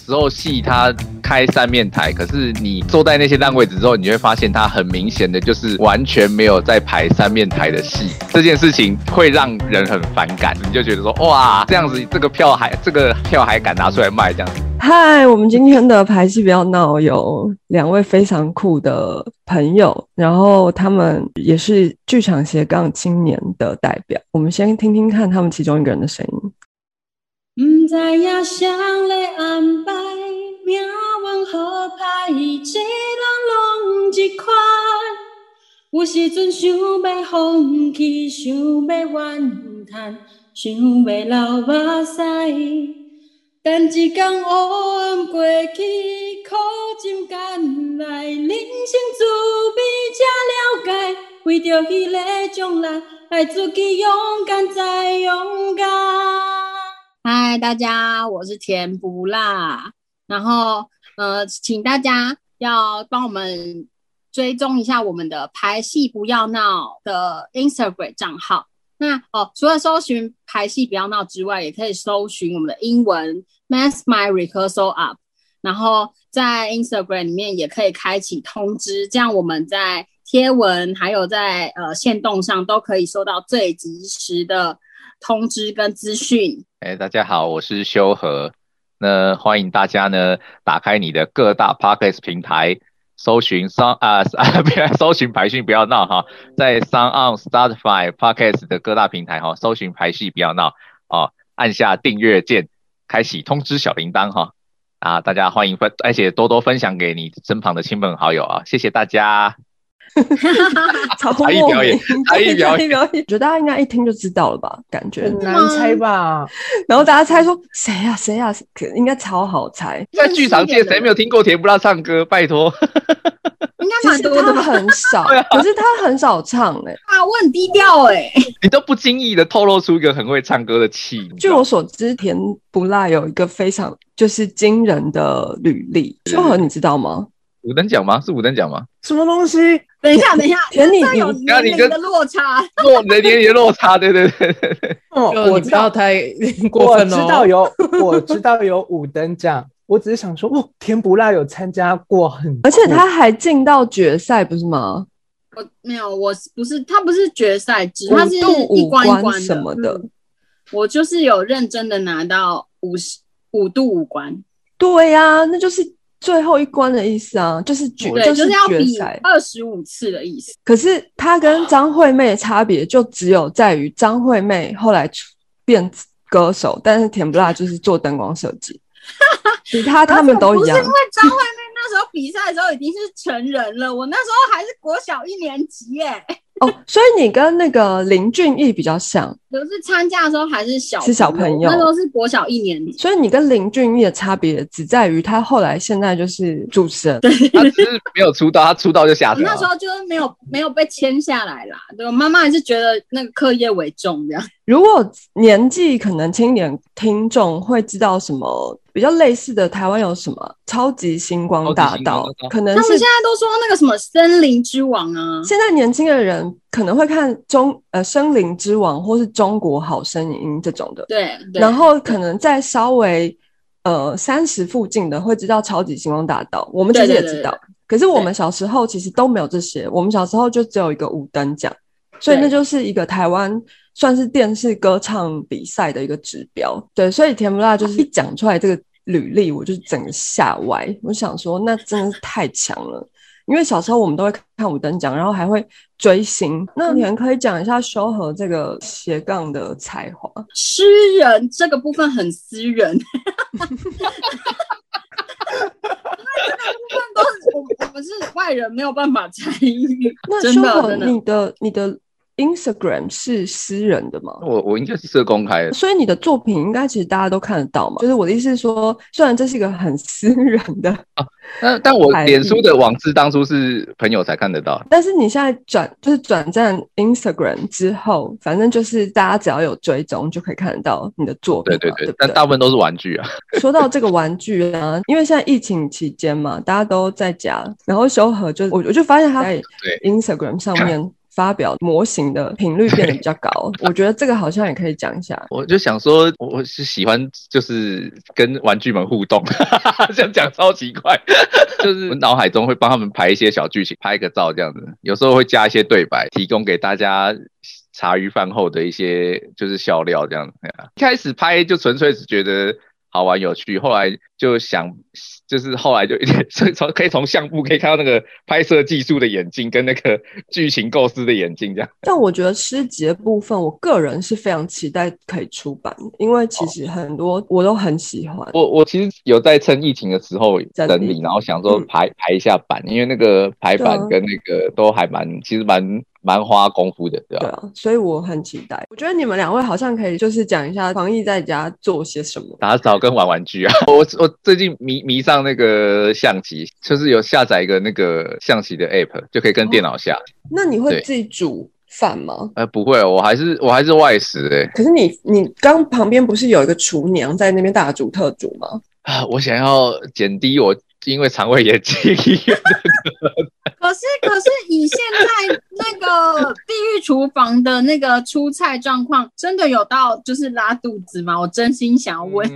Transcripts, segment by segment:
时候戏他开三面台，可是你坐在那些烂位置之后，你会发现他很明显的就是完全没有在排三面台的戏，这件事情会让人很反感，你就觉得说哇，这样子这个票还这个票还敢拿出来卖这样子。嗨，我们今天的排戏不要闹，有两位非常酷的朋友，然后他们也是剧场斜杠青年的代表。我们先听听看他们其中一个人的声音。不知影谁来安排，命运好歹，一人拢一款。有时阵想要放弃，想要怨叹，想要流目屎。等一天黑暗过去，苦尽甘来，人生滋味才了解。为着迄个将来，爱自己勇敢再勇敢。嗨，大家，我是甜不辣。然后，呃，请大家要帮我们追踪一下我们的排戏不要闹的 Instagram 账号。那哦，除了搜寻排戏不要闹之外，也可以搜寻我们的英文 Mass My Rehearsal Up，然后在 Instagram 里面也可以开启通知，这样我们在贴文还有在呃线动上都可以收到最及时的通知跟资讯。哎，大家好，我是修和，那欢迎大家呢打开你的各大 Podcast 平台。搜寻商啊啊，不要搜寻排戏不要闹哈，在 Sound On、Spotify、Podcast 的各大平台哈，搜寻排戏不要闹哦，按下订阅键，开启通知小铃铛哈啊，大家欢迎分，而且多多分享给你身旁的亲朋好友啊，谢谢大家。才艺表演，才艺表演，我觉得大家应该一听就知道了吧？感觉很难猜吧？然后大家猜说谁呀？谁呀？应该超好猜。在剧场界，谁没有听过甜不辣唱歌？拜托，应该蛮多的。他很少，可是他很少唱哎。啊，我很低调哎。你都不经意的透露出一个很会唱歌的气。据我所知，甜不辣有一个非常就是惊人的履历。秋和，你知道吗？五等奖吗？是五等奖吗？什么东西？等一下，等一下，人你有年龄的落差，落年龄的落差，对对对对对。哦，我知道太 过分了。我知道有，我知道有五等奖。我只是想说，哦，甜不辣有参加过很，而且他还进到决赛，不是吗？我没有，我不是，他不是决赛制，他是一关一关什么的。我就是有认真的拿到五十五度五关。对呀，那就是。最后一关的意思啊，就是决，就是要决赛二十五次的意思。可是他跟张惠妹的差别就只有在于张惠妹后来变歌手，但是甜不辣就是做灯光设计，其他他们都一样。不是因为张惠妹那时候比赛的时候已经是成人了，我那时候还是国小一年级耶。哦，所以你跟那个林俊逸比较像，可是参加的时候还是小是小朋友，那时候是国小一年级。所以你跟林俊逸的差别只在于他后来现在就是主持人，他只是没有出道，他出道就下台。那时候就是没有没有被签下来啦。对我，妈妈还是觉得那个课业为重这样。如果年纪可能轻点听众会知道什么？比较类似的，台湾有什么超级星光大道？可能他们现在都说那个什么森林之王啊。现在年轻的人可能会看中呃森林之王或是中国好声音这种的。对。然后可能在稍微呃三十附近的会知道超级星光大道。我们其实也知道，可是我们小时候其实都没有这些。我们小时候就只有一个五等奖，所以那就是一个台湾。算是电视歌唱比赛的一个指标，对，所以甜不辣就是一讲出来这个履历，我就整个吓歪。我想说，那真的是太强了，因为小时候我们都会看五等奖，然后还会追星。那你们可以讲一下修和这个斜杠的才华。诗人这个部分很私人，因为这个部分都是我我们是外人没有办法参与。那修和，你的你的。Instagram 是私人的吗？我我应该是设公开的，所以你的作品应该其实大家都看得到嘛。就是我的意思是说，虽然这是一个很私人的啊，但但我脸书的网志当初是朋友才看得到，但是你现在转就是转战 Instagram 之后，反正就是大家只要有追踪就可以看得到你的作品。对对对，但大部分都是玩具啊。说到这个玩具啊，因为现在疫情期间嘛，大家都在家，然后修和就我我就发现他在 Instagram 上面。发表模型的频率变得比较高。我觉得这个好像也可以讲一下。我就想说，我是喜欢就是跟玩具们互动，这样讲超奇怪，就是脑海中会帮他们排一些小剧情，拍个照这样子，有时候会加一些对白，提供给大家。茶余饭后的一些就是笑料这样子，一开始拍就纯粹是觉得好玩有趣，后来就想。就是后来就一点，从可以从相簿可以看到那个拍摄技术的眼睛跟那个剧情构思的眼睛这样。但我觉得诗集的部分，我个人是非常期待可以出版，因为其实很多我都很喜欢。我我其实有在趁疫情的时候整理，然后想说排排一下版，因为那个排版跟那个都还蛮，其实蛮蛮花功夫的，对吧？对啊，所以我很期待。我觉得你们两位好像可以就是讲一下防疫在家做些什么，打扫跟玩玩具啊。我我最近迷迷上。那个象棋就是有下载一个那个象棋的 app，就可以跟电脑下。那你会自己煮饭吗？呃，不会，我还是我还是外食诶。可是你你刚旁边不是有一个厨娘在那边大煮特煮吗？啊，我想要减低我。因为肠胃炎进医院的，可是可是以现在那个地狱厨房的那个出菜状况，真的有到就是拉肚子吗？我真心想要问，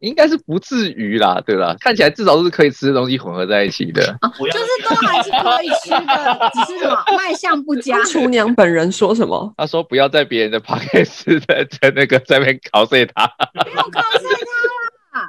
应该是不至于啦，对吧？看起来至少是可以吃的东西混合在一起的，就是都还是可以吃的，只是什么卖相不佳。厨娘本人说什么？他说不要在别人的 p o c a s t 在在那个在那边考碎他，不要考碎他。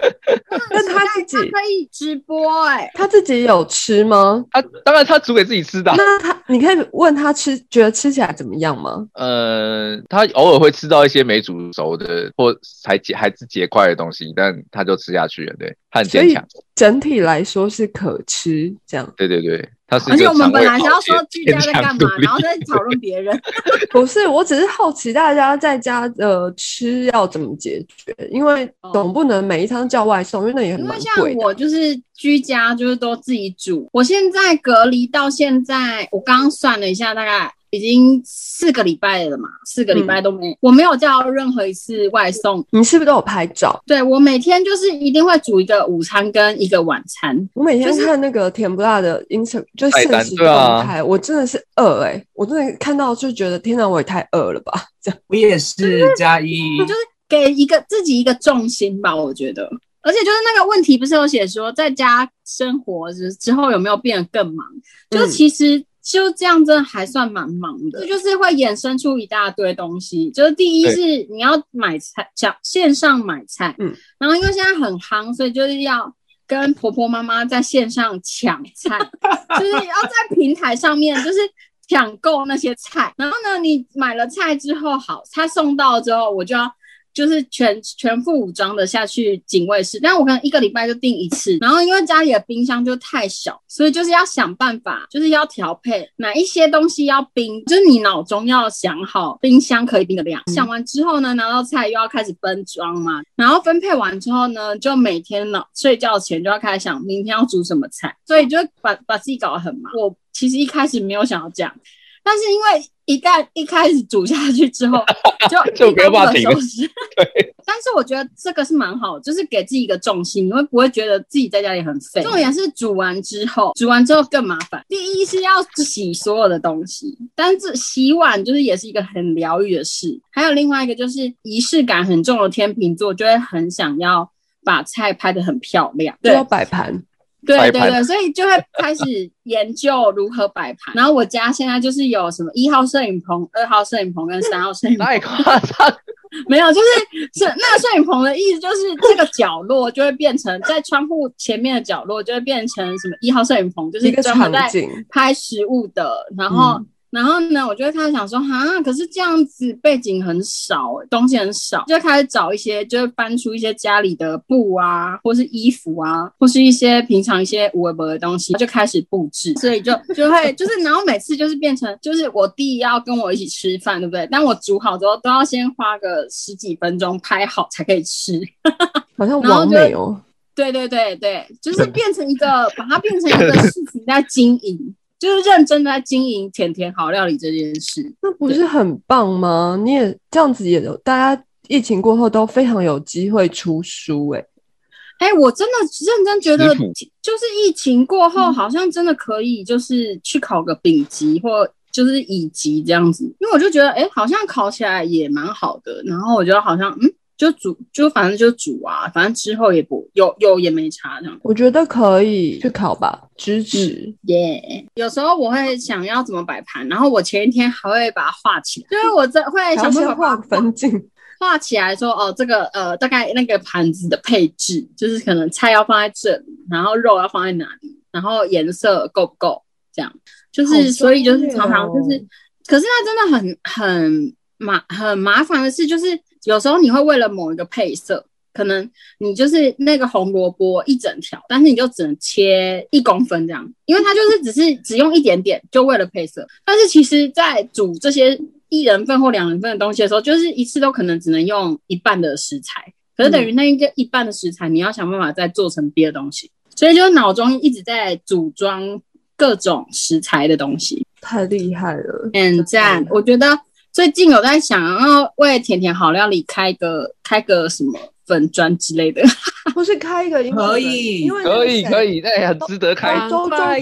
那他自己可以直播哎，他自己有吃吗？他当然他煮给自己吃的。那他你可以问他吃，觉得吃起来怎么样吗？呃，他偶尔会吃到一些没煮熟的或还结还是结块的东西，但他就吃下去了。对，他很坚强。整体来说是可吃，这样。对对对。而且我们本来想要说居家在干嘛，然后再讨论别人。不是，我只是好奇大家在家的吃要怎么解决，因为总不能每一餐叫外送，因为那也很贵。因为像我就是居家，就是都自己煮。我现在隔离到现在，我刚刚算了一下，大概。已经四个礼拜了嘛，四个礼拜都没，我没有叫任何一次外送。你是不是都有拍照？对我每天就是一定会煮一个午餐跟一个晚餐。我每天看那个甜不辣的 ins，就是现实动态，我真的是饿哎，我真的看到就觉得天哪，我也太饿了吧？这样我也是加一，就是给一个自己一个重心吧，我觉得。而且就是那个问题，不是有写说在家生活之之后有没有变得更忙？就是其实。就这样，真的还算蛮忙的。这就是会衍生出一大堆东西。就是第一是你要买菜，讲线上买菜，嗯，然后因为现在很夯，所以就是要跟婆婆妈妈在线上抢菜，就是要在平台上面就是抢购那些菜。然后呢，你买了菜之后，好，他送到之后，我就要。就是全全副武装的下去警卫室，但我可能一个礼拜就订一次。然后因为家里的冰箱就太小，所以就是要想办法，就是要调配哪一些东西要冰，就是你脑中要想好冰箱可以冰的量。想完之后呢，拿到菜又要开始分装嘛。然后分配完之后呢，就每天呢睡觉前就要开始想明天要煮什么菜，所以就把把自己搞得很忙。我其实一开始没有想要这样。但是因为一旦一开始煮下去之后，就就没有办法停。对，但是我觉得这个是蛮好，就是给自己一个重心，你会不会觉得自己在家里很废？重点是煮完之后，煮完之后更麻烦。第一是要洗所有的东西，但是洗碗就是也是一个很疗愈的事。还有另外一个就是仪式感很重的天秤座，就会很想要把菜拍得很漂亮，就要摆盘。对对对，所以就会开始研究如何摆盘。然后我家现在就是有什么一号摄影棚、二号摄影棚跟三号摄影棚。太夸张，没有，就是是那个摄影棚的意思，就是这个角落就会变成在窗户前面的角落就会变成什么一号摄影棚，就是专门在拍食物的，然后。然后呢，我就会开始想说，哈，可是这样子背景很少，东西很少，就开始找一些，就是搬出一些家里的布啊，或是衣服啊，或是一些平常一些无微博的东西，就开始布置。所以就就会就是，然后每次就是变成，就是我弟要跟我一起吃饭，对不对？但我煮好之后，都要先花个十几分钟拍好才可以吃，好像完美哦。对对对对，就是变成一个，把它变成一个事情在经营。就是认真的在经营甜甜好料理这件事，那不是很棒吗？你也这样子也，大家疫情过后都非常有机会出书，哎，哎，我真的认真觉得，就是疫情过后好像真的可以，就是去考个丙级或就是乙级这样子，因为我就觉得，哎，好像考起来也蛮好的。然后我觉得好像，嗯，就煮，就反正就煮啊，反正之后也不有有也没差这样。我觉得可以去烤吧，支持耶。有时候我会想要怎么摆盘，然后我前一天还会把它画起来，就是我在会想办法画分镜，画起来说，哦，这个呃，大概那个盘子的配置，就是可能菜要放在这里，然后肉要放在哪里，然后颜色够不够，这样。就是，所以就是常常就是，可是它真的很很麻很麻烦的事，就是有时候你会为了某一个配色，可能你就是那个红萝卜一整条，但是你就只能切一公分这样，因为它就是只是只用一点点，就为了配色。但是其实，在煮这些一人份或两人份的东西的时候，就是一次都可能只能用一半的食材，可是等于那一个一半的食材，你要想办法再做成别的东西，所以就脑中一直在组装。各种食材的东西太厉害了，很赞！我觉得最近有在想要为甜甜好料理开个开个什么粉砖之类的，不是开一个可以，可以可以，那也很值得开。周周开，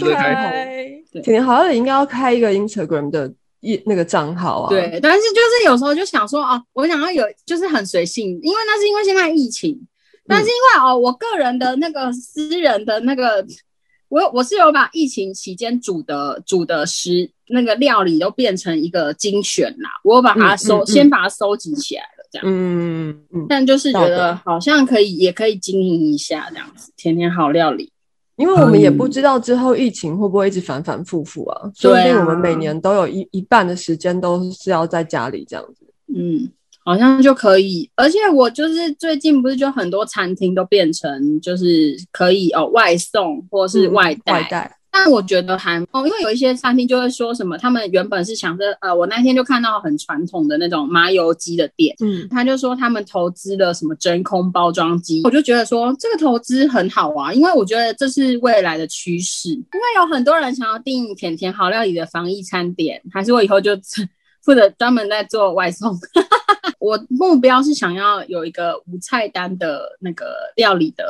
甜甜好料理应该要开一个 Instagram 的一那个账号啊。对，但是就是有时候就想说哦，我想要有就是很随性，因为那是因为现在疫情，但是因为哦，我个人的那个私人的那个。我我是有把疫情期间煮的煮的食那个料理都变成一个精选啦，我把它收先把它收集起来了，这样，嗯嗯嗯，但就是觉得好像可以也可以经营一下这样子，天天好料理，因为我们也不知道之后疫情会不会一直反反复复啊，说不定我们每年都有一一半的时间都是要在家里这样子，嗯。好像就可以，而且我就是最近不是就很多餐厅都变成就是可以哦外送或是外带，但我觉得还哦，因为有一些餐厅就会说什么，他们原本是想着呃，我那天就看到很传统的那种麻油鸡的店，嗯，他就说他们投资了什么真空包装机，我就觉得说这个投资很好啊，因为我觉得这是未来的趋势，因为有很多人想要订甜甜好料理的防疫餐点，还是我以后就负责专门在做外送。我目标是想要有一个无菜单的那个料理的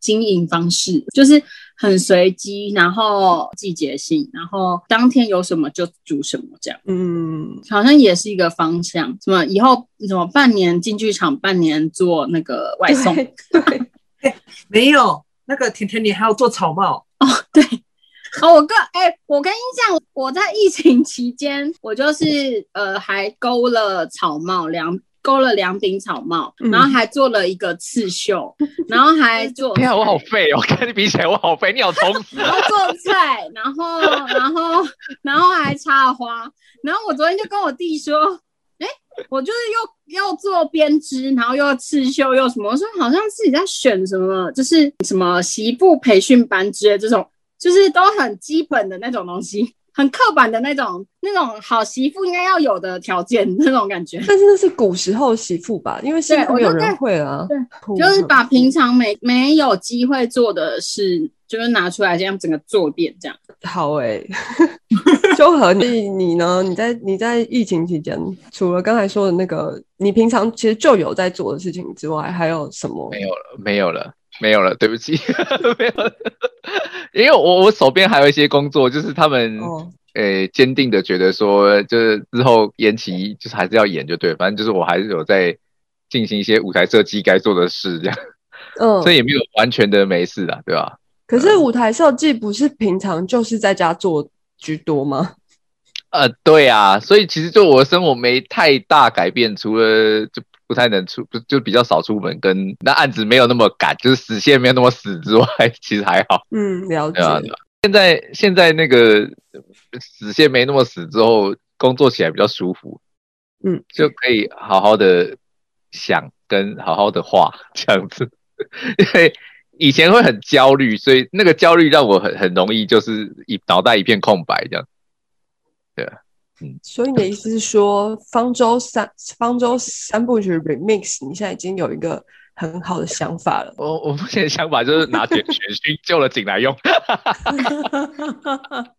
经营方式，就是很随机，然后季节性，然后当天有什么就煮什么这样。嗯，好像也是一个方向。什么以后什么半年进剧场，半年做那个外送？对，没有那个甜甜，你还要做草帽哦？对。哦，我跟哎，我跟你讲，我在疫情期间，我就是呃，还勾了草帽，两勾了两顶草帽，然后还做了一个刺绣，然后还做。你看我好废哦，跟你比起来我好废，你好充实。然后做菜，然后然后然后还插花，然后我昨天就跟我弟说，哎，我就是又又做编织，然后又要刺绣，又什么，我说好像自己在选什么，就是什么媳妇培训班之类这种。就是都很基本的那种东西，很刻板的那种，那种好媳妇应该要有的条件那种感觉。但是那是古时候媳妇吧？因为现在没有人会啊。对，就是把平常没没有机会做的事，就是拿出来这样整个做遍这样。好哎，修和你你呢？你在你在疫情期间，除了刚才说的那个，你平常其实就有在做的事情之外，还有什么？没有了，没有了。没有了，对不起，没有，因为我我手边还有一些工作，就是他们诶坚定的觉得说，就是之后延期，就是还是要演就对，反正就是我还是有在进行一些舞台设计该做的事，这样，嗯，所以也没有完全的没事啊，对吧？可是舞台设计不是平常就是在家做居多吗？呃，对啊，所以其实就我的生活没太大改变，除了就。不太能出，就就比较少出门，跟那案子没有那么赶，就是死线没有那么死之外，其实还好。嗯，了解。现在现在那个死线没那么死之后，工作起来比较舒服。嗯，就可以好好的想跟好好的画这样子，因为以前会很焦虑，所以那个焦虑让我很很容易就是一脑袋一片空白这样。对。所以你的意思是说，方舟三方舟三部曲 remix，你现在已经有一个很好的想法了。我我目前的想法就是拿点玄勋救了井来用。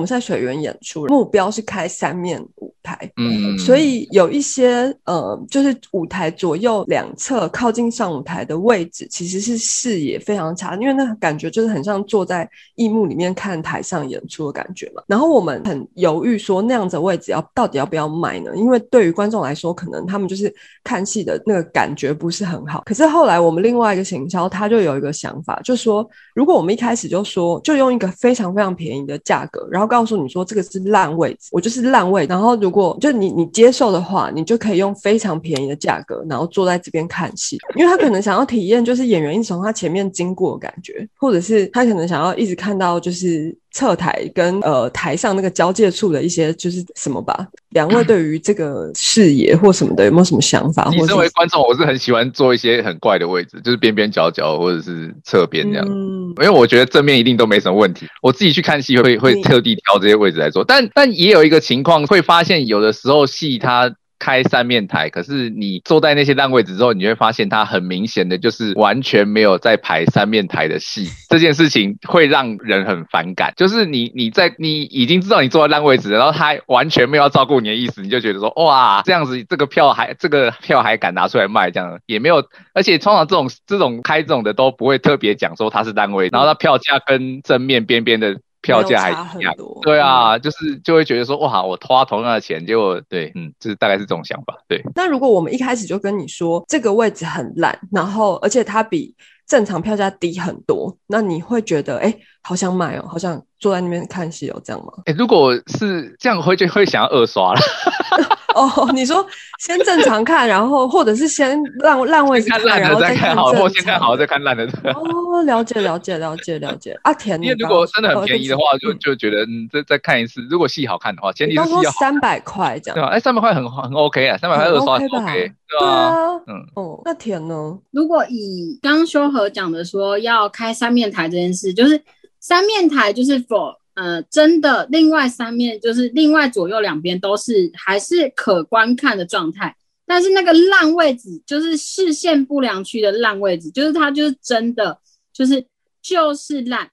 我我们在水源演出，目标是开三面舞台，嗯，所以有一些呃，就是舞台左右两侧靠近上舞台的位置，其实是视野非常差，因为那感觉就是很像坐在艺幕里面看台上演出的感觉嘛。然后我们很犹豫说那样子位置要到底要不要卖呢？因为对于观众来说，可能他们就是看戏的那个感觉不是很好。可是后来我们另外一个行销他就有一个想法，就说如果我们一开始就说就用一个非常非常便宜的价格，然后告诉你说这个是烂位置，我就是烂位。然后如果就你你接受的话，你就可以用非常便宜的价格，然后坐在这边看戏。因为他可能想要体验就是演员一直从他前面经过的感觉，或者是他可能想要一直看到就是侧台跟呃台上那个交界处的一些就是什么吧。两位对于这个视野或什么的有没有什么想法？你身为观众，我是很喜欢坐一些很怪的位置，就是边边角角或者是侧边这样。嗯，因为我觉得正面一定都没什么问题。我自己去看戏会会特地挑这些位置来坐，但但也有一个情况会发现，有的时候戏它。开三面台，可是你坐在那些烂位置之后，你会发现它很明显的就是完全没有在排三面台的戏。这件事情会让人很反感，就是你你在你已经知道你坐在烂位置，然后他完全没有要照顾你的意思，你就觉得说哇，这样子这个票还这个票还敢拿出来卖，这样也没有，而且通常这种这种开这种的都不会特别讲说它是单位，然后它票价跟正面边边的。票价还一样，对啊，就是就会觉得说哇，我花同样的钱，结果对，嗯，就是大概是这种想法，对。那如果我们一开始就跟你说这个位置很烂，然后而且它比正常票价低很多，那你会觉得哎，好想买哦，好想坐在那边看戏哦，这样吗？哎，如果是这样，会就会想要二刷了。哦，你说先正常看，然后或者是先烂烂位置看，烂的再看好，或先看好再看烂的。哦，了解了解了解了解。阿田，因为如果真的很便宜的话，就就觉得嗯，再再看一次。如果戏好看的话，前提是要三百块这样。对啊，哎，三百块很很 OK 啊，三百块二刷 OK，对啊，嗯哦，那田呢？如果以刚修和讲的说要开三面台这件事，就是三面台就是否。呃，真的，另外三面就是另外左右两边都是还是可观看的状态，但是那个烂位置就是视线不良区的烂位置，就是它就是真的就是就是烂，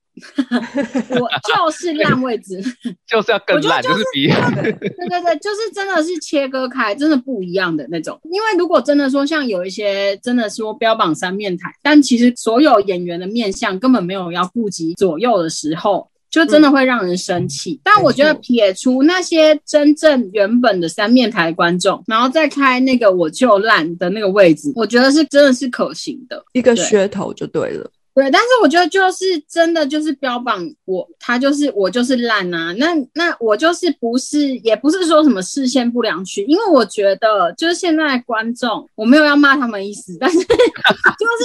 我就是烂位置，就是要更烂，就是比对对对，就是真的是切割开，真的不一样的那种。因为如果真的说像有一些真的说标榜三面台，但其实所有演员的面相根本没有要顾及左右的时候。就真的会让人生气，但我觉得撇除那些真正原本的三面台观众，然后再开那个我就烂的那个位置，我觉得是真的是可行的一个噱头就对了。对，但是我觉得就是真的就是标榜我他就是我就是烂啊，那那我就是不是也不是说什么视线不良区，因为我觉得就是现在观众我没有要骂他们意思，但是 就是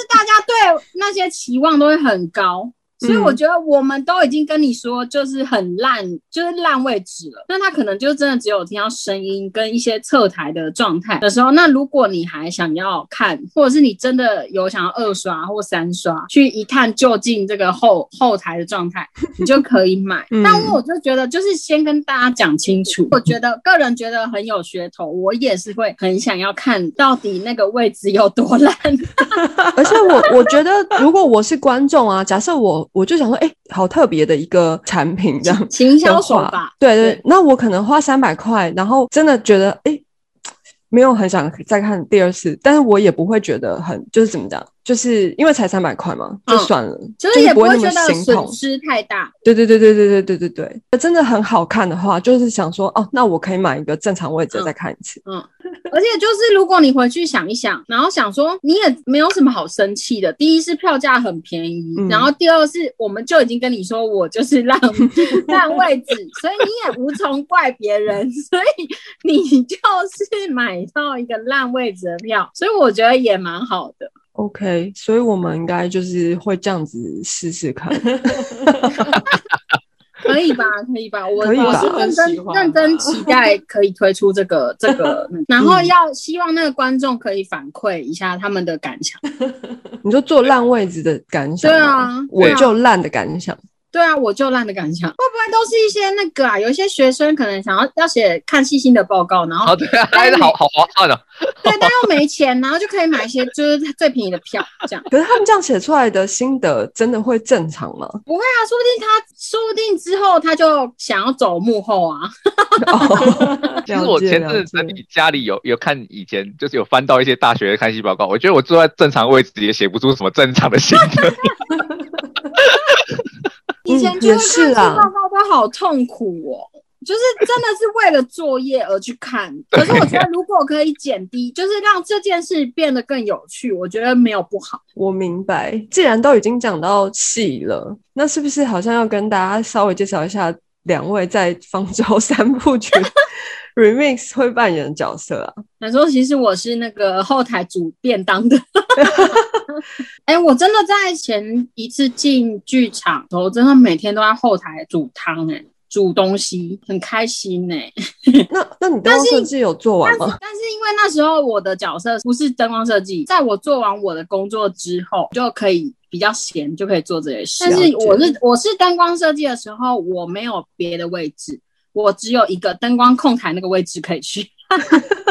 大家对那些期望都会很高。所以我觉得我们都已经跟你说，就是很烂，就是烂位置了。那他可能就真的只有听到声音跟一些侧台的状态的时候。那如果你还想要看，或者是你真的有想要二刷或三刷去一探究竟这个后后台的状态，你就可以买。但我就觉得，就是先跟大家讲清楚。我觉得个人觉得很有噱头，我也是会很想要看到底那个位置有多烂。而且我我觉得，如果我是观众啊，假设我。我就想说，哎，好特别的一个产品，这样行销手法，对对。那我可能花三百块，然后真的觉得，哎，没有很想再看第二次，但是我也不会觉得很，就是怎么讲。就是因为才三百块嘛，就算了，就是也不会觉得损失太大。对对对对对对对对对，真的很好看的话，就是想说哦，那我可以买一个正常位置再看一次。嗯，而且就是如果你回去想一想，然后想说你也没有什么好生气的。第一是票价很便宜，然后第二是我们就已经跟你说我就是让让 位置，所以你也无从怪别人，所以你就是买到一个烂位置的票，所以我觉得也蛮好的。OK，所以我们应该就是会这样子试试看，可以吧？可以吧？我我是认真认真期待可以推出这个 这个，然后要希望那个观众可以反馈一下他们的感想。你说坐烂位置的感想？对啊，我就烂的感想。对啊，我就烂的感想，会不会都是一些那个啊？有一些学生可能想要要写看细心的报告，然后对啊，还是好好划算的。对，但又没钱，然后就可以买一些就是最便宜的票，这样。可是他们这样写出来的心得真的会正常吗？不会啊，说不定他说不定之后他就想要走幕后啊。其实我前阵子你家里有有看以前就是有翻到一些大学的看戏报告，我觉得我坐在正常位置也写不出什么正常的心得。以前就是看戏报告都好痛苦哦，就是真的是为了作业而去看。可是我觉得如果可以减低，就是让这件事变得更有趣，我觉得没有不好。我明白，既然都已经讲到戏了，那是不是好像要跟大家稍微介绍一下两位在方舟 三部曲 remix 会扮演的角色啊？他说：“其实我是那个后台煮便当的。”哎，我真的在前一次进剧场，我真的每天都在后台煮汤，哎，煮东西，很开心呢。那那你灯光设计有做完吗？但是因为那时候我的角色不是灯光设计，在我做完我的工作之后，就可以比较闲，就可以做这些事。但是我是我是灯光设计的时候，我没有别的位置，我只有一个灯光控台那个位置可以去。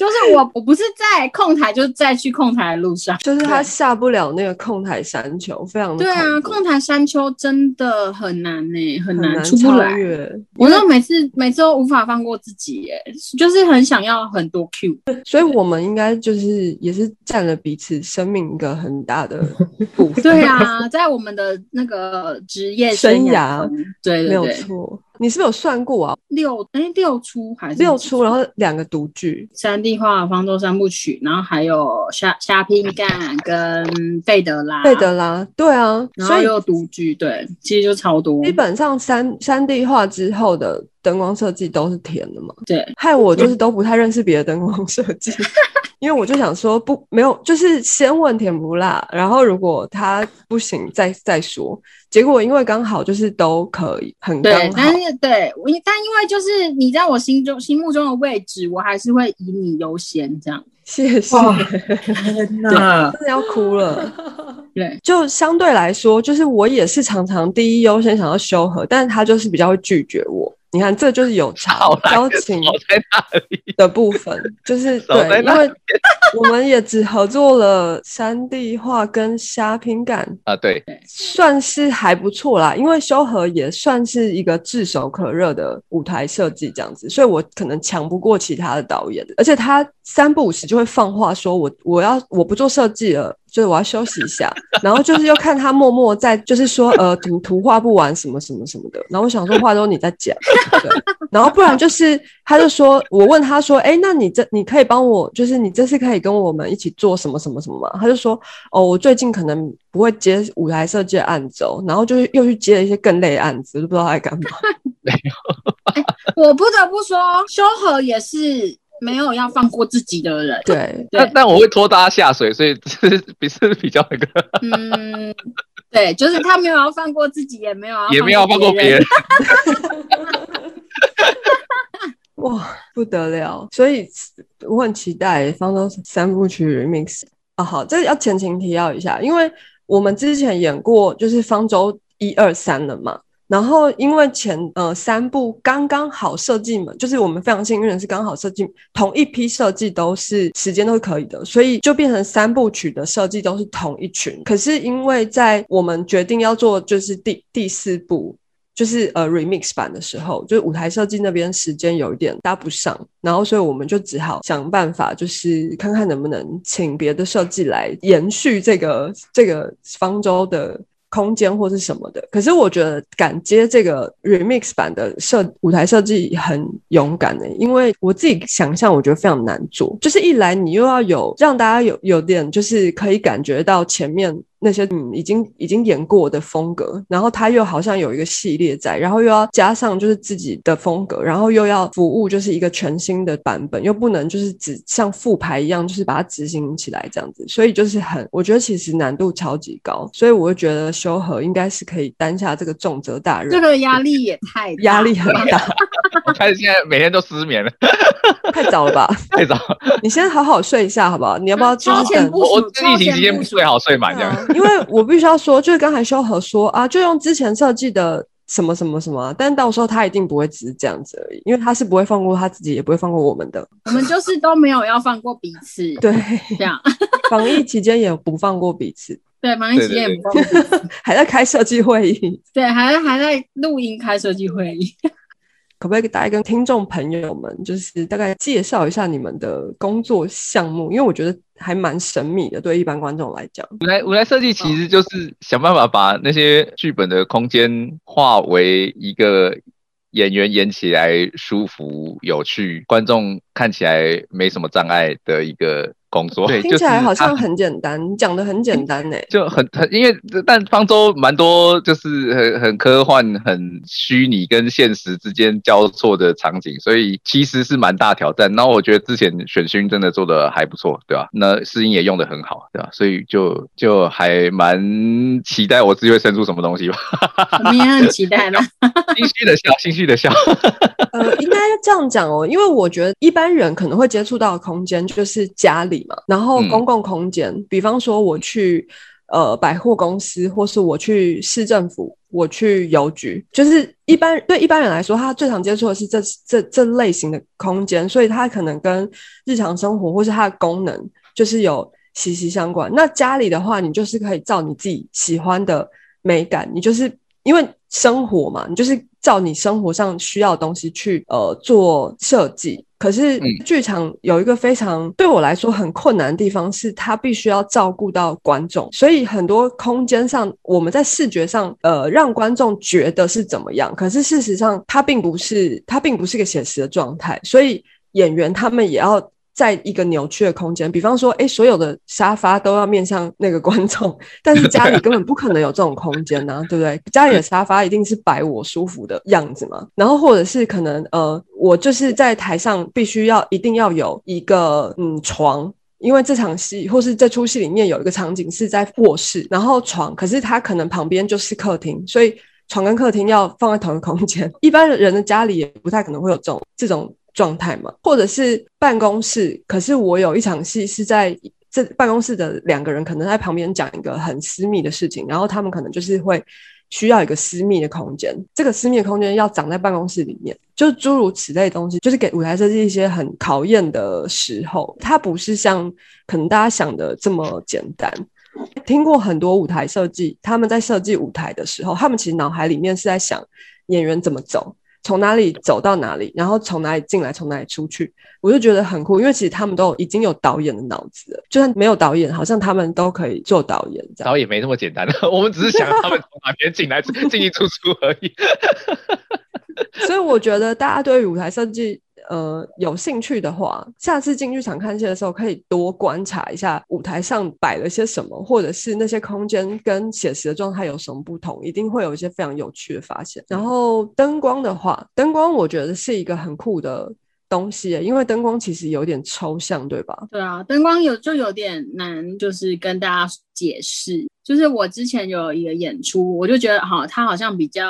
就是我，我不是在控台，就是在去控台的路上。就是他下不了那个控台山丘，非常对啊，控台山丘真的很难呢，很难出不来。我都每次每次都无法放过自己，耶，就是很想要很多 Q。所以我们应该就是也是占了彼此生命一个很大的 部分。对啊，在我们的那个职业生涯，对，没有错。你是不是有算过啊？六哎六出还是六出？然后两个独剧，三 D 画方舟三部曲，然后还有虾虾拼干跟费德拉。费德拉，对啊，然后又独剧，对，其实就超多。基本上三三 D 画之后的灯光设计都是甜的嘛。对，害我就是都不太认识别的灯光设计。因为我就想说不没有，就是先问甜不辣，然后如果他不行再再说。结果因为刚好就是都可以很刚好，但是对，我但因为就是你在我心中心目中的位置，我还是会以你优先这样。谢谢，天哪，真的要哭了。对，就相对来说，就是我也是常常第一优先想要修和，但是他就是比较会拒绝我。你看，这就是有 差交情的部分，就是 对，因为我们也只合作了三 D 画跟虾拼感啊，对，算是还不错啦。因为修和也算是一个炙手可热的舞台设计这样子，所以我可能强不过其他的导演，而且他三不五时就会放话说我我要我不做设计了。就是我要休息一下，然后就是又看他默默在，就是说呃图图画不完什么什么什么的，然后我想说话都你在讲，对，然后不然就是他就说我问他说，哎，那你这你可以帮我，就是你这次可以跟我们一起做什么什么什么吗？他就说哦，我最近可能不会接舞台设计的案子，然后就是又去接了一些更累的案子，都不知道他在干嘛。没 有，我不得不说，修和也是。没有要放过自己的人，对，但但我会拖大家下水，所以 是比是比较那个，嗯，对，就是他没有要放过自己，也没有也没有放过别人，哇，不得了！所以我很期待《方舟三部曲》remix 啊，好，这要前情提要一下，因为我们之前演过就是《方舟》一二三了嘛。然后，因为前呃三部刚刚好设计嘛，就是我们非常幸运的是刚好设计同一批设计都是时间都是可以的，所以就变成三部曲的设计都是同一群。可是因为在我们决定要做就是第第四部，就是呃 remix 版的时候，就是舞台设计那边时间有一点搭不上，然后所以我们就只好想办法，就是看看能不能请别的设计来延续这个这个方舟的。空间或是什么的，可是我觉得敢接这个 remix 版的设舞台设计很勇敢的，因为我自己想象我觉得非常难做，就是一来你又要有让大家有有点就是可以感觉到前面。那些嗯已经已经演过的风格，然后他又好像有一个系列在，然后又要加上就是自己的风格，然后又要服务就是一个全新的版本，又不能就是只像复牌一样，就是把它执行起来这样子，所以就是很，我觉得其实难度超级高，所以我就觉得修和应该是可以担下这个重责大任。这个压力也太压力很大。我开始现在每天都失眠了，太早了吧？太早。你先好好睡一下，好不好？你要不要就是等我我疫情期间睡好睡满这样？因为我必须要说，就是刚才修和说啊，就用之前设计的什么什么什么，但到时候他一定不会只是这样子而已，因为他是不会放过他自己，也不会放过我们的。我们就是都没有要放过彼此，对，这样。防疫期间也不放过彼此。对，防疫期间也不放过，还在开设计会议。对，还在还在录音开设计会议。可不可以大家跟听众朋友们，就是大概介绍一下你们的工作项目？因为我觉得还蛮神秘的，对一般观众来讲。舞台舞台设计其实就是想办法把那些剧本的空间化为一个演员演起来舒服、有趣，观众看起来没什么障碍的一个。工作对听起来好像很简单，你讲的很简单呢，就很很因为但方舟蛮多就是很很科幻、很虚拟跟现实之间交错的场景，所以其实是蛮大挑战。然后我觉得之前选勋真的做的还不错，对吧？那试音也用的很好，对吧？所以就就还蛮期待我自己会生出什么东西吧。我们也很期待吗，心虚的笑，心虚的笑。呃，应该这样讲哦，因为我觉得一般人可能会接触到的空间就是家里。然后公共空间，比方说我去呃百货公司，或是我去市政府，我去邮局，就是一般对一般人来说，他最常接触的是这这这类型的空间，所以他可能跟日常生活或是它的功能就是有息息相关。那家里的话，你就是可以照你自己喜欢的美感，你就是因为生活嘛，你就是照你生活上需要的东西去呃做设计。可是剧场有一个非常对我来说很困难的地方，是它必须要照顾到观众，所以很多空间上我们在视觉上，呃，让观众觉得是怎么样，可是事实上它并不是，它并不是一个写实的状态，所以演员他们也要。在一个扭曲的空间，比方说，哎，所有的沙发都要面向那个观众，但是 家里根本不可能有这种空间呢，对不对？家里的沙发一定是摆我舒服的样子嘛。然后或者是可能，呃，我就是在台上必须要一定要有一个嗯床，因为这场戏或是这出戏里面有一个场景是在卧室，然后床，可是它可能旁边就是客厅，所以床跟客厅要放在同一个空间。一般人的家里也不太可能会有这种这种。状态嘛，或者是办公室，可是我有一场戏是在这办公室的两个人可能在旁边讲一个很私密的事情，然后他们可能就是会需要一个私密的空间，这个私密的空间要长在办公室里面，就诸如此类东西，就是给舞台设计一些很考验的时候，它不是像可能大家想的这么简单。听过很多舞台设计，他们在设计舞台的时候，他们其实脑海里面是在想演员怎么走。从哪里走到哪里，然后从哪里进来，从哪里出去，我就觉得很酷，因为其实他们都已经有导演的脑子了，就算没有导演，好像他们都可以做导演这样。导演没那么简单的，我们只是想他们从哪边进来、进进出出而已。所以我觉得大家对于舞台设计。呃，有兴趣的话，下次进剧场看戏的时候，可以多观察一下舞台上摆了些什么，或者是那些空间跟写实的状态有什么不同，一定会有一些非常有趣的发现。然后灯光的话，灯光我觉得是一个很酷的东西，因为灯光其实有点抽象，对吧？对啊，灯光有就有点难，就是跟大家解释。就是我之前有一个演出，我就觉得哈，他好像比较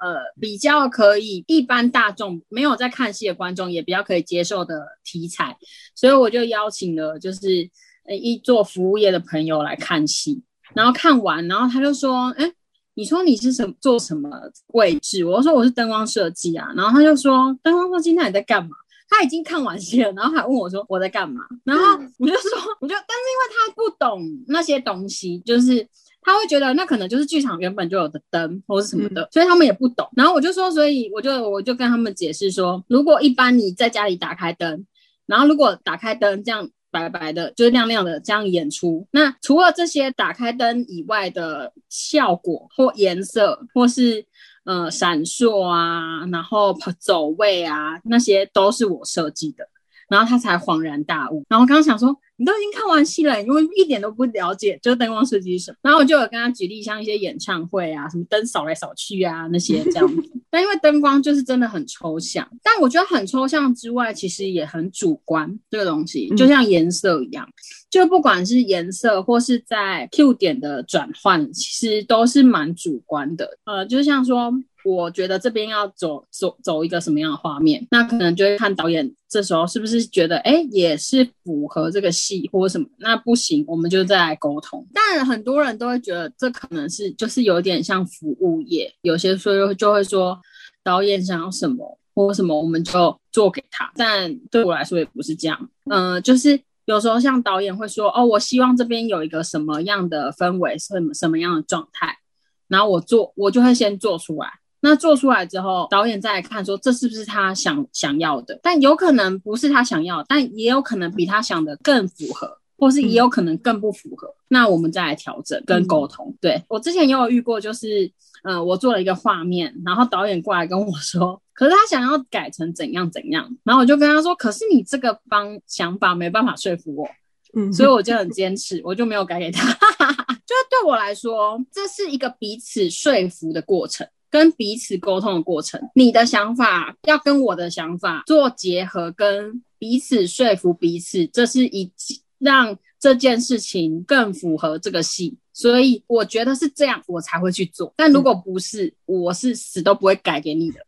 呃比较可以一般大众没有在看戏的观众也比较可以接受的题材，所以我就邀请了就是呃一做服务业的朋友来看戏，然后看完，然后他就说，哎，你说你是什做什么位置？我说我是灯光设计啊，然后他就说灯光设计那你在干嘛？他已经看完戏了，然后还问我说我在干嘛，然后我就说我就，但是因为他不懂那些东西，就是他会觉得那可能就是剧场原本就有的灯或是什么的，所以他们也不懂。然后我就说，所以我就我就跟他们解释说，如果一般你在家里打开灯，然后如果打开灯这样白白的，就是亮亮的这样演出，那除了这些打开灯以外的效果或颜色或是。呃，闪烁啊，然后走位啊，那些都是我设计的，然后他才恍然大悟。然后刚刚想说，你都已经看完戏了，因为一点都不了解，就灯光设计是什么。然后我就有跟他举例，像一些演唱会啊，什么灯扫来扫去啊，那些这样子。但因为灯光就是真的很抽象，但我觉得很抽象之外，其实也很主观。这个东西就像颜色一样。就不管是颜色或是在 Q 点的转换，其实都是蛮主观的。呃，就像说，我觉得这边要走走走一个什么样的画面，那可能就会看导演这时候是不是觉得，哎，也是符合这个戏或什么。那不行，我们就再来沟通。但，很多人都会觉得这可能是就是有点像服务业，有些时候就会说导演想要什么或什么，我们就做给他。但对我来说也不是这样，嗯，就是有时候像导演会说，哦，我希望这边有一个什么样的氛围，什么什么样的状态。然后我做，我就会先做出来。那做出来之后，导演再来看，说这是不是他想想要的？但有可能不是他想要，但也有可能比他想的更符合，或是也有可能更不符合。那我们再来调整跟沟通。对我之前也有遇过，就是嗯，我做了一个画面，然后导演过来跟我说，可是他想要改成怎样怎样，然后我就跟他说，可是你这个方想法没办法说服我。嗯，所以我就很坚持，我就没有改给他。就是对我来说，这是一个彼此说服的过程，跟彼此沟通的过程。你的想法要跟我的想法做结合，跟彼此说服彼此，这是一让这件事情更符合这个戏。所以我觉得是这样，我才会去做。但如果不是，我是死都不会改给你的。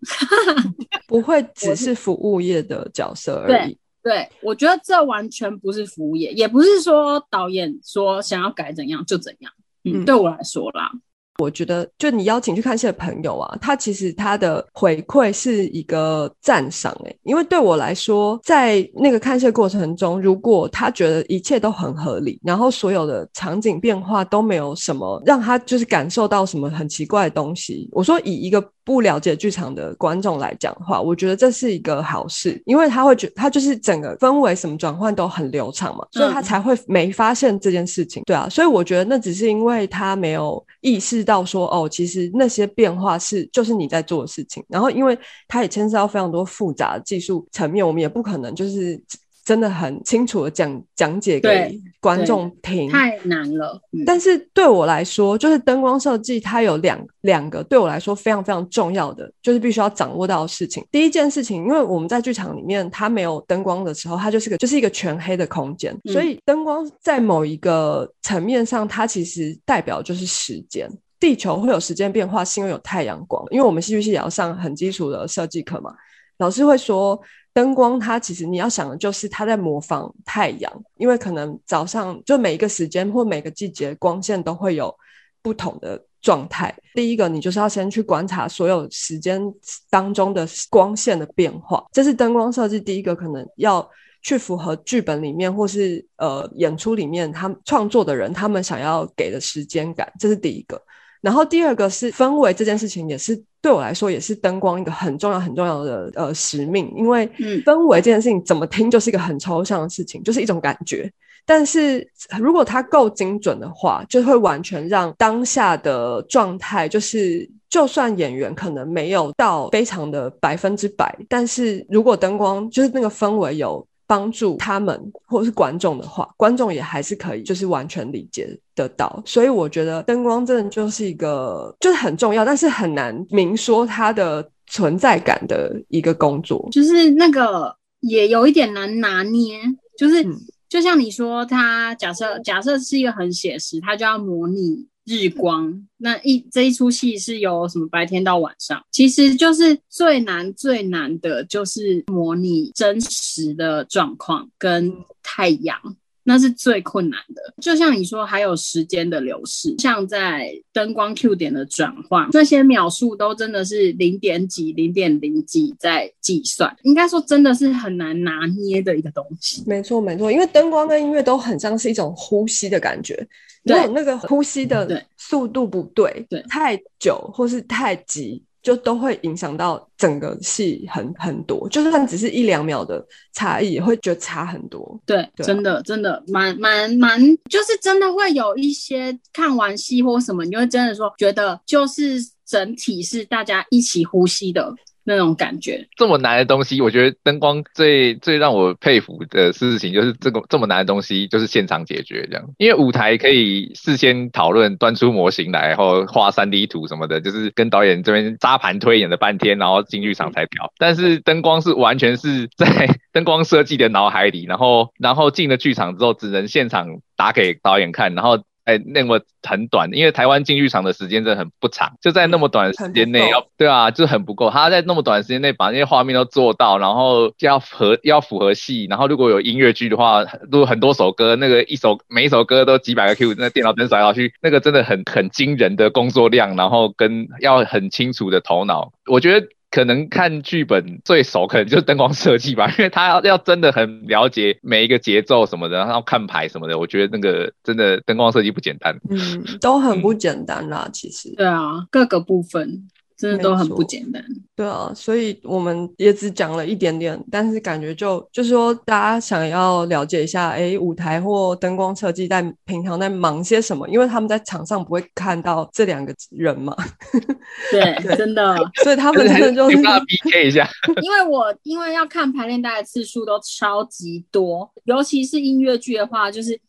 不会只是服务业的角色而已。对，我觉得这完全不是服务业，也不是说导演说想要改怎样就怎样。嗯，对我来说啦。我觉得，就你邀请去看戏的朋友啊，他其实他的回馈是一个赞赏哎，因为对我来说，在那个看戏过程中，如果他觉得一切都很合理，然后所有的场景变化都没有什么让他就是感受到什么很奇怪的东西，我说以一个。不了解剧场的观众来讲的话，我觉得这是一个好事，因为他会觉他就是整个氛围什么转换都很流畅嘛，所以他才会没发现这件事情，对啊，所以我觉得那只是因为他没有意识到说哦，其实那些变化是就是你在做的事情，然后因为它也牵涉到非常多复杂的技术层面，我们也不可能就是。真的很清楚的讲讲解给观众听，太难了。但是对我来说，就是灯光设计，它有两两个对我来说非常非常重要的，就是必须要掌握到的事情。第一件事情，因为我们在剧场里面，它没有灯光的时候，它就是个就是一个全黑的空间，所以灯光在某一个层面上，它其实代表就是时间。地球会有时间变化，是因为有太阳光。因为我们戏剧系也要上很基础的设计课嘛，老师会说。灯光，它其实你要想的就是它在模仿太阳，因为可能早上就每一个时间或每个季节光线都会有不同的状态。第一个，你就是要先去观察所有时间当中的光线的变化，这是灯光设计第一个可能要去符合剧本里面或是呃演出里面他们创作的人他们想要给的时间感，这是第一个。然后第二个是氛围这件事情，也是对我来说也是灯光一个很重要很重要的呃使命，因为氛围这件事情怎么听就是一个很抽象的事情，就是一种感觉。但是如果它够精准的话，就会完全让当下的状态，就是就算演员可能没有到非常的百分之百，但是如果灯光就是那个氛围有。帮助他们或者是观众的话，观众也还是可以，就是完全理解得到。所以我觉得灯光真的就是一个，就是很重要，但是很难明说它的存在感的一个工作。就是那个也有一点难拿捏，就是就像你说，它假设假设是一个很写实，它就要模拟。日光那一这一出戏是由什么白天到晚上，其实就是最难最难的就是模拟真实的状况跟太阳。那是最困难的，就像你说，还有时间的流逝，像在灯光 Q 点的转换，这些秒数都真的是零点几、零点零几在计算，应该说真的是很难拿捏的一个东西。没错，没错，因为灯光跟音乐都很像是一种呼吸的感觉，如果那个呼吸的速度不对，对，太久或是太急。就都会影响到整个戏很很多，就算只是一两秒的差异，也会觉得差很多。对，真的真的蛮蛮蛮，就是真的会有一些看完戏或什么，你会真的说觉得就是整体是大家一起呼吸的。那种感觉，这么难的东西，我觉得灯光最最让我佩服的事情就是这个这么难的东西就是现场解决这样，因为舞台可以事先讨论，端出模型来，然后画三 D 图什么的，就是跟导演这边扎盘推演了半天，然后进剧场才调。但是灯光是完全是在 灯光设计的脑海里，然后然后进了剧场之后，只能现场打给导演看，然后。哎，那么很短，因为台湾进剧场的时间真的很不长，就在那么短的时间内要，对啊，就很不够。他在那么短的时间内把那些画面都做到，然后要合要符合戏，然后如果有音乐剧的话，如果很多首歌，那个一首每一首歌都几百个 Q，那电脑灯甩下去，那个真的很很惊人的工作量，然后跟要很清楚的头脑，我觉得。可能看剧本最熟，可能就是灯光设计吧，因为他要要真的很了解每一个节奏什么的，然后看牌什么的，我觉得那个真的灯光设计不简单。嗯，都很不简单啦，其实。对啊，各个部分。真的都很不简单，对啊，所以我们也只讲了一点点，但是感觉就就是说，大家想要了解一下，哎，舞台或灯光设计在平常在忙些什么？因为他们在场上不会看到这两个人嘛。对，真的，所以他们真的就是 PK 一下。因为我因为要看排练带的次数都超级多，尤其是音乐剧的话，就是。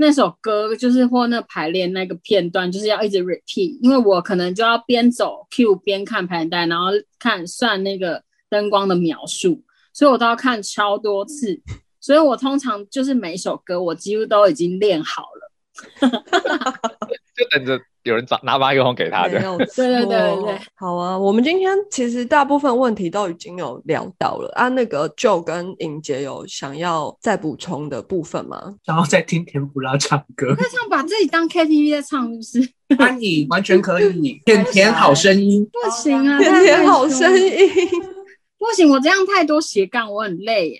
那首歌就是或那排练那个片段，就是要一直 repeat，因为我可能就要边走 Q 边看排练带，然后看算那个灯光的描述，所以我都要看超多次，所以我通常就是每首歌我几乎都已经练好了，就等着。有人找拿麦克风给他的，对对对对，好啊。我们今天其实大部分问题都已经有聊到了啊。那个 Joe 跟尹杰有想要再补充的部分吗？然后再听甜不拉唱歌，那唱把自己当 KTV 在唱，是不是？可以，完全可以。甜甜 好声音，不行啊，甜甜好声音，不行，我这样太多斜杠，我很累耶。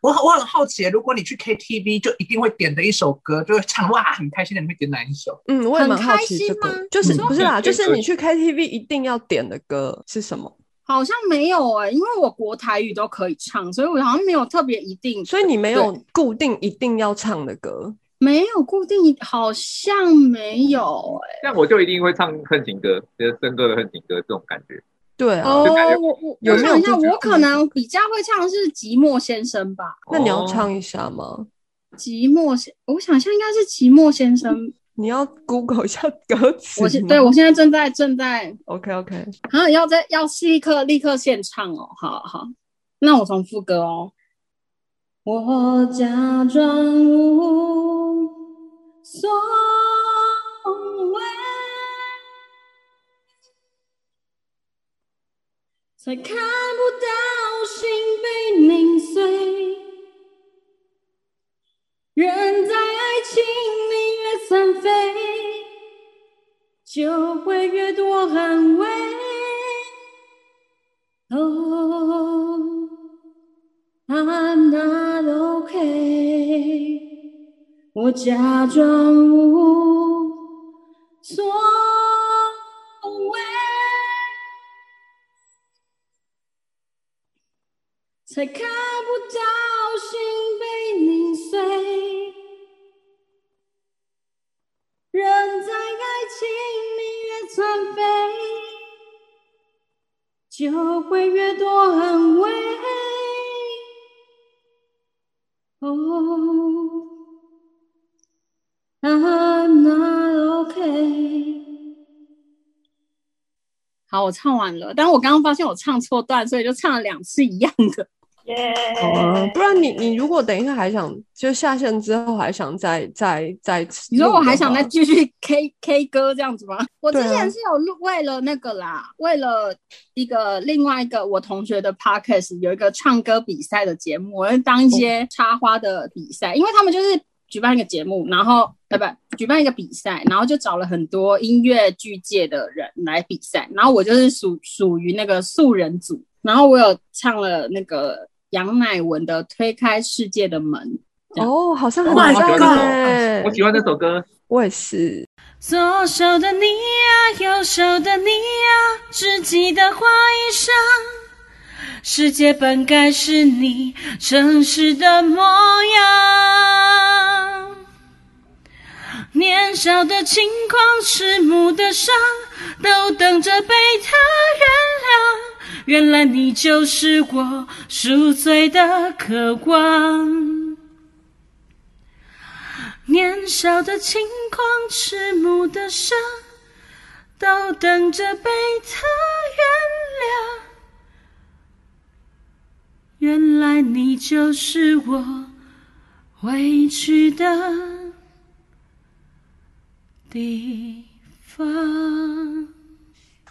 我我很好奇，如果你去 KTV，就一定会点的一首歌，就会唱哇很开心的，你会点哪一首？嗯，我也蛮好奇这个，就是不是啦，就是你去 KTV 一定要点的歌是什么？好像没有哎，因为我国台语都可以唱，所以我好像没有特别一定。所以你没有固定一定要唱的歌？没有固定，好像没有哎。像我就一定会唱恨情歌，就是森哥的恨情歌这种感觉。对哦，我我我想一下，我可能比较会唱的是《寂寞先生》吧。那你要唱一下吗？寂寞先，我想象应该是《寂寞先生》。你要 Google 一下歌词。我现对我现在正在正在。OK OK。啊，要在要立刻立刻现唱哦，好好。那我从副歌哦。我假装无所。才看不到心被拧碎，人在爱情里越残废，就会越多安慰。Oh, I'm not okay，我假装无所。才看不到心被拧碎，人在爱情里越残废，就会越多安慰。Oh, I'm not OK。好，我唱完了，但我刚刚发现我唱错段，所以就唱了两次一样的。耶！不然你你如果等一下还想就下线之后还想再再再，你说我还想再继续 K K 歌这样子吗？我之前是有录为了那个啦，为了一个另外一个我同学的 Podcast 有一个唱歌比赛的节目，我要当一些插花的比赛，因为他们就是举办一个节目，然后呃不举办一个比赛，然后就找了很多音乐剧界的人来比赛，然后我就是属属于那个素人组，然后我有唱了那个。杨乃文的《推开世界的门》哦，好像很好听我喜欢这首歌，我也是。左手的你呀，右手的你呀，只记得花衣裳。世界本该是你真实的模样。年少的轻狂，迟暮的伤，都等着被他原谅。原来你就是我赎罪的渴望，年少的轻狂，迟暮的伤，都等着被他原谅。原来你就是我委屈的地方。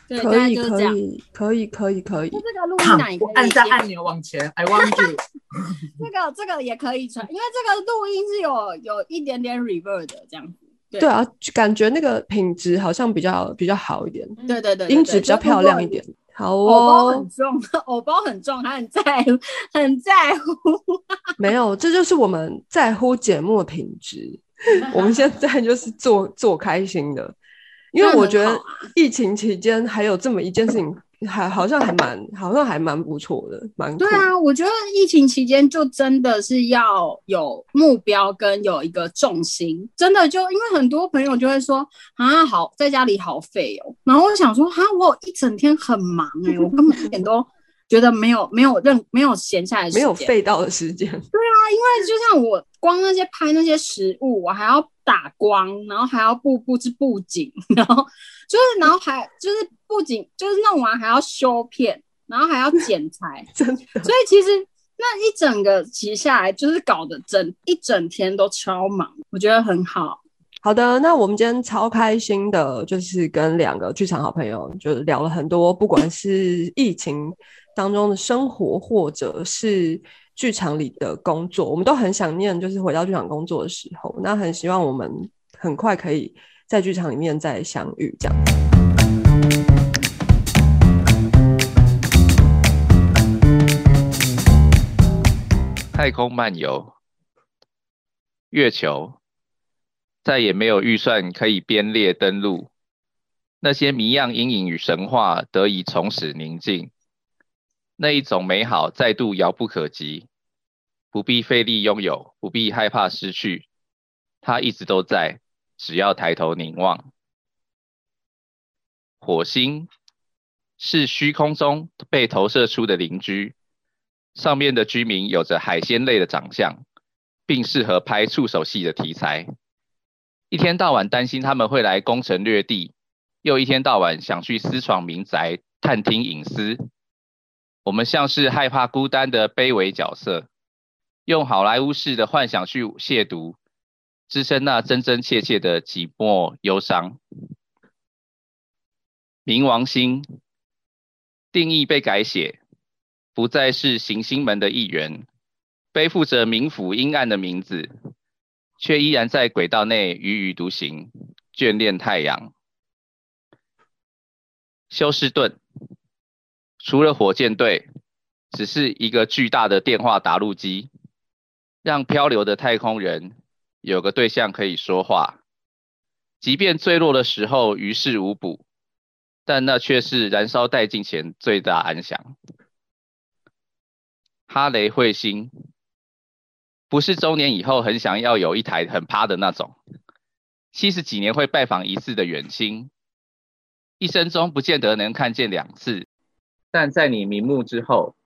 可以可以可以可以可以。这个录音档按下按钮往前，I want you。这个这个也可以传，因为这个录音是有有一点点 reverb 的这样子。对啊，感觉那个品质好像比较比较好一点。对对对，音质比较漂亮一点。好哦。偶包很重，偶包很重，还很在很在乎。没有，这就是我们在乎节目的品质。我们现在就是做做开心的。因为我觉得疫情期间还有这么一件事情，还好像还蛮，好像还蛮不错的，蛮对啊。我觉得疫情期间就真的是要有目标跟有一个重心，真的就因为很多朋友就会说啊，好在家里好废哦。然后我想说啊，我一整天很忙哎，我根本一点都觉得没有没有任没有闲下来，没有废到的时间。对啊，因为就像我光那些拍那些食物，我还要。打光，然后还要布布置布景，然后就是，然后还就是布景，就是弄完还要修片，然后还要剪裁，真的。所以其实那一整个集下来，就是搞得整一整天都超忙，我觉得很好。好的，那我们今天超开心的，就是跟两个剧场好朋友，就聊了很多，不管是疫情当中的生活，或者是。剧场里的工作，我们都很想念，就是回到剧场工作的时候。那很希望我们很快可以在剧场里面再相遇，这样。太空漫游，月球再也没有预算可以编列登陆，那些谜样阴影与神话得以从此宁静。那一种美好再度遥不可及，不必费力拥有，不必害怕失去，它一直都在，只要抬头凝望。火星是虚空中被投射出的邻居，上面的居民有着海鲜类的长相，并适合拍触手戏的题材。一天到晚担心他们会来攻城略地，又一天到晚想去私闯民宅，探听隐私。我们像是害怕孤单的卑微角色，用好莱坞式的幻想去亵渎，滋生那真真切切的寂寞忧伤。冥王星定义被改写，不再是行星门的一员，背负着冥府阴暗的名字，却依然在轨道内踽踽独行，眷恋太阳。休斯顿。除了火箭队，只是一个巨大的电话打录机，让漂流的太空人有个对象可以说话。即便坠落的时候于事无补，但那却是燃烧殆尽前最大安详。哈雷彗星不是中年以后很想要有一台很趴的那种，七十几年会拜访一次的远亲，一生中不见得能看见两次。但在你瞑目之后，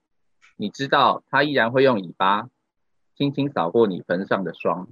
你知道它依然会用尾巴轻轻扫过你坟上的霜。